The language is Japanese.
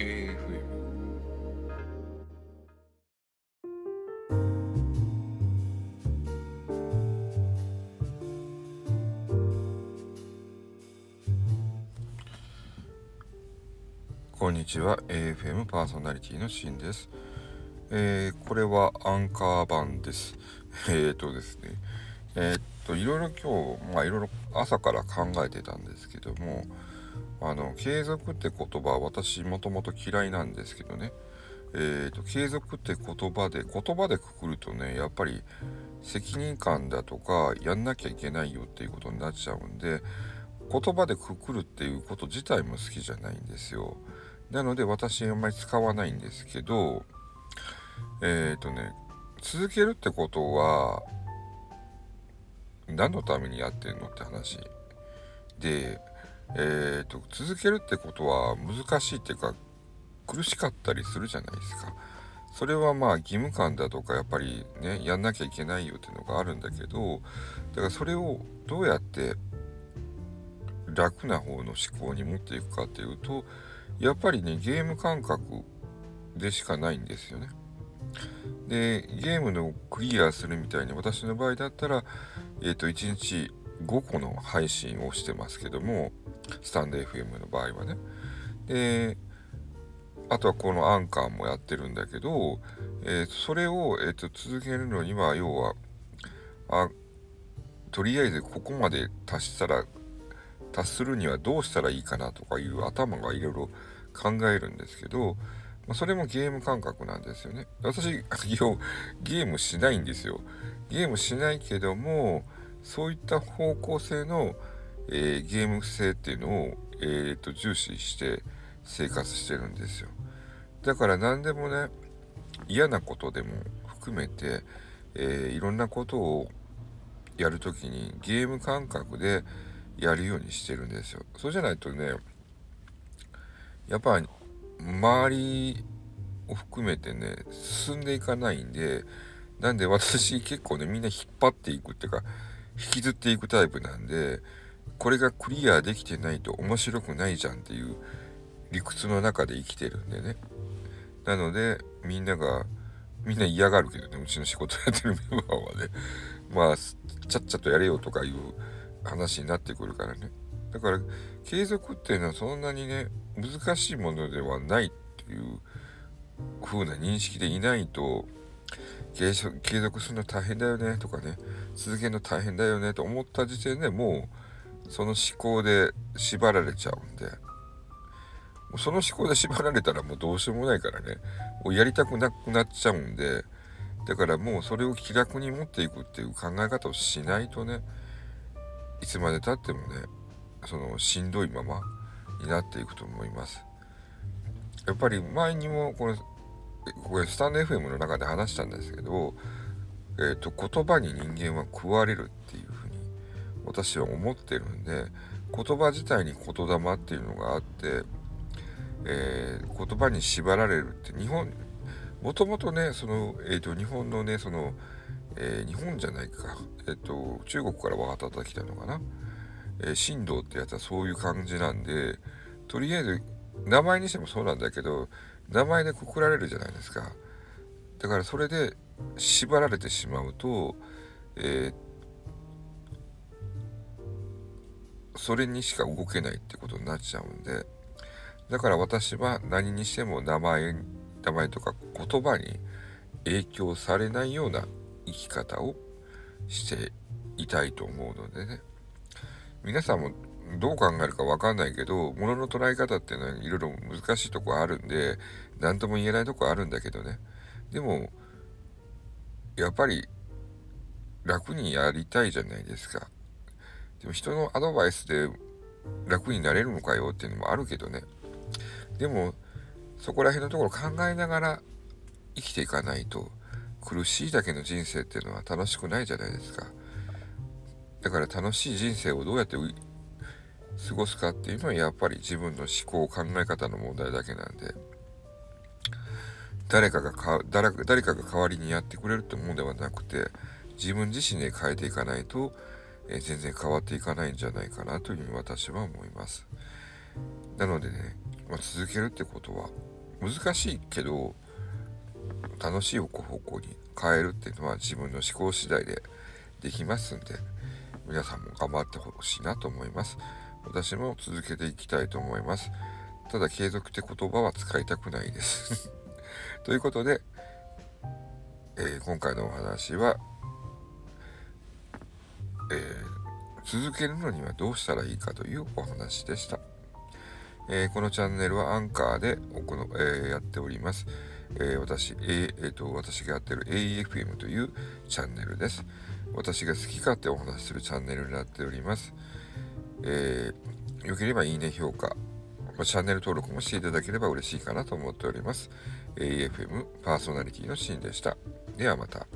AFM こんにちは。AFM パーソナリティのシンです、えー、これはアンカー版です。えーとですね。えー、っといろいろ今日まあいろいろ朝から考えてたんですけどもあの継続って言葉は私もともと嫌いなんですけどね。えーと、継続って言葉で言葉でくくるとねやっぱり責任感だとかやんなきゃいけないよっていうことになっちゃうんで言葉でくくるっていうこと自体も好きじゃないんですよ。なので私あんまり使わないんですけどえっ、ー、とね続けるってことは何のためにやってんのって話でえーと、続けるってことは難しいっていうか苦しかったりするじゃないですか。それはまあ義務感だとかやっぱりねやんなきゃいけないよっていうのがあるんだけどだからそれをどうやって楽な方の思考に持っていくかっていうとやっぱりねゲーム感覚でしかないんですよね。でゲームのクリアするみたいに私の場合だったらえっ、ー、と1日5個の配信をしてますけどもスタンド FM の場合はね。で、あとはこのアンカーもやってるんだけど、えー、それを、えーと、続けるのには、要は、あ、とりあえずここまで達したら、達するにはどうしたらいいかなとかいう頭がいろいろ考えるんですけど、まあ、それもゲーム感覚なんですよね。私、ゲームしないんですよ。ゲームしないけども、そういった方向性の、えー、ゲーム性っていうのを、えーと、重視して生活してるんですよ。だから何でもね嫌なことでも含めて、えー、いろんなことをやるときにゲーム感覚でやるようにしてるんですよ。そうじゃないとねやっぱ周りを含めてね進んでいかないんでなんで私結構ねみんな引っ張っていくっていうか引きずっていくタイプなんでこれがクリアできてないと面白くないじゃんっていう理屈の中で生きてるんでね。なのでみんながみんな嫌がるけどねうちの仕事やってるメンバーはね。まあちゃっちゃとやれよとかいう話になってくるからね。だから継続っていうのはそんなにね難しいものではないっていう風な認識でいないと継続するの大変だよねとかね続けるの大変だよねと思った時点でもうその思考で縛られちゃうんで、その思考で縛られたらもうどうしようもないからね、もうやりたくなくなっちゃうんで、だからもうそれを気楽に持っていくっていう考え方をしないとね、いつまでたってもね、そのしんどいままになっていくと思います。やっぱり前にもこれ、これスタンド FM の中で話したんですけど、えっ、ー、と、言葉に人間は食われるっていう。私は思ってるんで言葉自体に言霊っていうのがあって、えー、言葉に縛られるって日本もともとねその、えーと、日本のねその、えー、日本じゃないか、えーと、中国から渡ってきたのかな、えー、神道ってやつはそういう感じなんでとりあえず名前にしてもそうなんだけど名前でくくられるじゃないですか。だからそれで縛られてしまうと、えーそれにしか動けないってことになっちゃうんでだから私は何にしても名前名前とか言葉に影響されないような生き方をしていたいと思うのでね。皆さんもどう考えるか分かんないけど物の捉え方っていうのはいろいろ難しいとこあるんで何とも言えないとこあるんだけどね。でもやっぱり楽にやりたいじゃないですか。でも人のアドバイスで楽になれるのかよっていうのもあるけどね。でも、そこら辺のところ考えながら生きていかないと苦しいだけの人生っていうのは楽しくないじゃないですか。だから楽しい人生をどうやって過ごすかっていうのはやっぱり自分の思考考え方の問題だけなんで誰かがか誰誰かが代わりにやってくれるってものではなくて自分自身で変えていかないとえー、全然変わっていかないんじゃないかなというふうに私は思います。なのでね、まあ、続けるってことは難しいけど楽しい方向に変えるっていうのは自分の思考次第でできますんで皆さんも頑張ってほしいなと思います。私も続けていきたいと思います。ただ継続って言葉は使いたくないです。ということで、えー、今回のお話は、えー、続けるのにはどうしたらいいかというお話でした。えー、このチャンネルはアンカーでこの、えー、やっております。えー、私、ええーと、私がやってる AEFM というチャンネルです。私が好き勝手お話しするチャンネルになっております。えー、よければいいね、評価、チャンネル登録もしていただければ嬉しいかなと思っております。AEFM パーソナリティのシーンでした。ではまた。